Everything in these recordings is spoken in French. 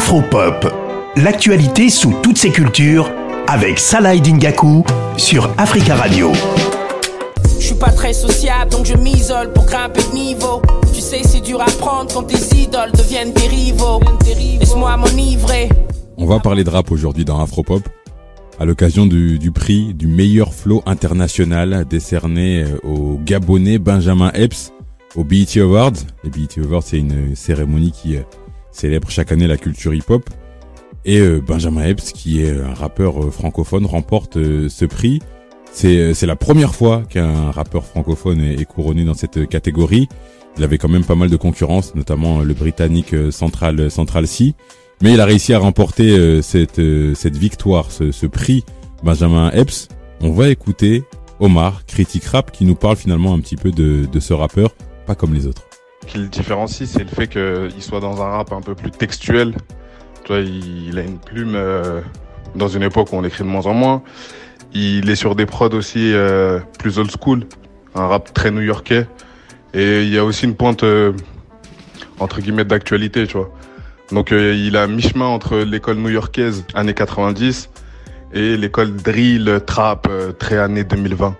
Afropop, l'actualité sous toutes ses cultures avec Salah Dingaku sur Africa Radio. Je suis pas très sociable donc je m'isole pour grimper de niveau. Tu sais c'est dur à prendre quand tes idoles deviennent des rivaux. Laisse-moi m'enivrer. On va parler de rap aujourd'hui dans Afropop à l'occasion du, du, prix du meilleur flow international décerné euh, au Gabonais Benjamin Epps au BET Awards. Les BET Awards, c'est une cérémonie qui euh, célèbre chaque année la culture hip-hop. Et euh, Benjamin Epps, qui est un rappeur euh, francophone, remporte ce prix. C'est, la première fois qu'un rappeur francophone est, couronné dans cette catégorie. Il avait quand même pas mal de concurrence, notamment le britannique Central Central C. Mais il a réussi à remporter cette, cette victoire, ce, ce prix Benjamin Epps. On va écouter Omar, critique rap, qui nous parle finalement un petit peu de, de ce rappeur comme les autres. Qui le différencie, c'est le fait qu'il soit dans un rap un peu plus textuel. Il, a une plume euh, dans une époque où on écrit de moins en moins. Il est sur des prods aussi euh, plus old school, un rap très new-yorkais. Et il y a aussi une pointe euh, entre guillemets d'actualité, tu vois. Donc il a mi-chemin entre l'école new-yorkaise années 90 et l'école drill trap très années 2020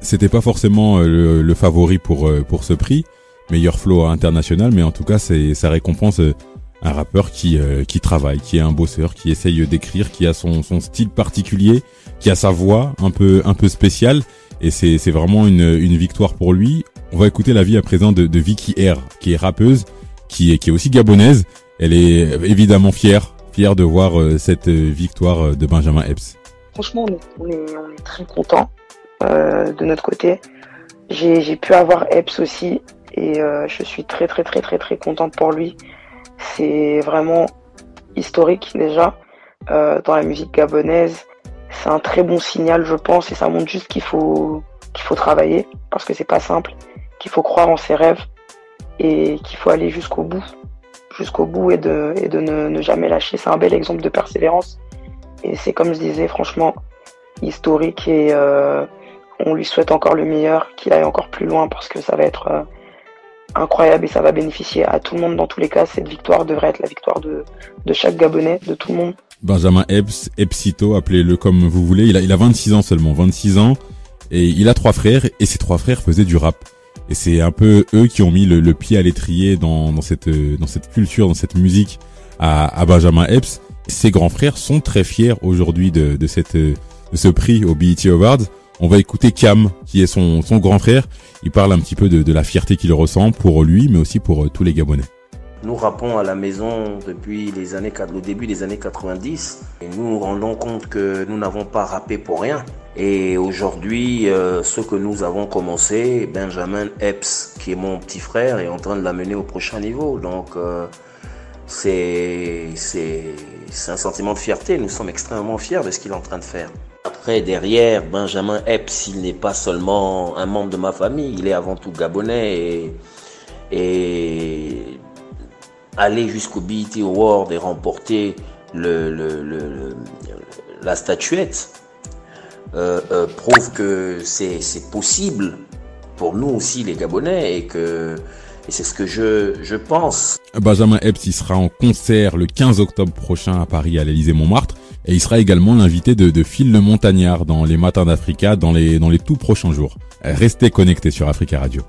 c'était pas forcément euh, le, favori pour pour ce prix, meilleur flow international, mais en tout cas c'est ça récompense euh, un rappeur qui qui travaille, qui est un bosseur, qui essaye d'écrire, qui a son son style particulier, qui a sa voix un peu un peu spéciale et c'est c'est vraiment une une victoire pour lui. On va écouter la vie à présent de, de Vicky R, qui est rappeuse, qui est qui est aussi gabonaise. Elle est évidemment fière fière de voir cette victoire de Benjamin Epps. Franchement, on est, on est, on est très content euh, de notre côté. J'ai pu avoir Epps aussi et euh, je suis très très très très très contente pour lui. C'est vraiment historique déjà euh, dans la musique gabonaise. C'est un très bon signal, je pense, et ça montre juste qu'il faut qu'il faut travailler parce que c'est pas simple, qu'il faut croire en ses rêves et qu'il faut aller jusqu'au bout, jusqu'au bout et de et de ne, ne jamais lâcher. C'est un bel exemple de persévérance et c'est comme je disais, franchement historique et euh, on lui souhaite encore le meilleur, qu'il aille encore plus loin parce que ça va être incroyable et ça va bénéficier à tout le monde dans tous les cas. Cette victoire devrait être la victoire de, de chaque Gabonais, de tout le monde. Benjamin Epps, Epsito, appelez-le comme vous voulez. Il a, il a 26 ans seulement, 26 ans. Et il a trois frères et ses trois frères faisaient du rap. Et c'est un peu eux qui ont mis le, pied à l'étrier dans, dans, cette, dans cette culture, dans cette musique à, à Benjamin Epps. Ses grands frères sont très fiers aujourd'hui de, de, cette, de ce prix au BET Awards. On va écouter Cam, qui est son, grand frère. Il parle un petit peu de, de la fierté qu'il ressent pour lui, mais aussi pour euh, tous les Gabonais. Nous rappons à la maison depuis les années, le début des années 90 et nous nous rendons compte que nous n'avons pas rappé pour rien. Et aujourd'hui, euh, ce que nous avons commencé, Benjamin Epps, qui est mon petit frère, est en train de l'amener au prochain niveau. Donc euh, c'est un sentiment de fierté. Nous sommes extrêmement fiers de ce qu'il est en train de faire. Après, derrière, Benjamin Epps, il n'est pas seulement un membre de ma famille, il est avant tout gabonais et, aller jusqu'au BET Award et remporter la statuette euh, euh, prouve que c'est possible pour nous aussi les Gabonais et que c'est ce que je, pense. Benjamin Epps, sera en concert le 15 octobre prochain à Paris à l'Élysée Montmartre. Et il sera également l'invité de, de Phil le Montagnard dans les Matins d'Africa dans les, dans les tout prochains jours. Restez connectés sur Africa Radio.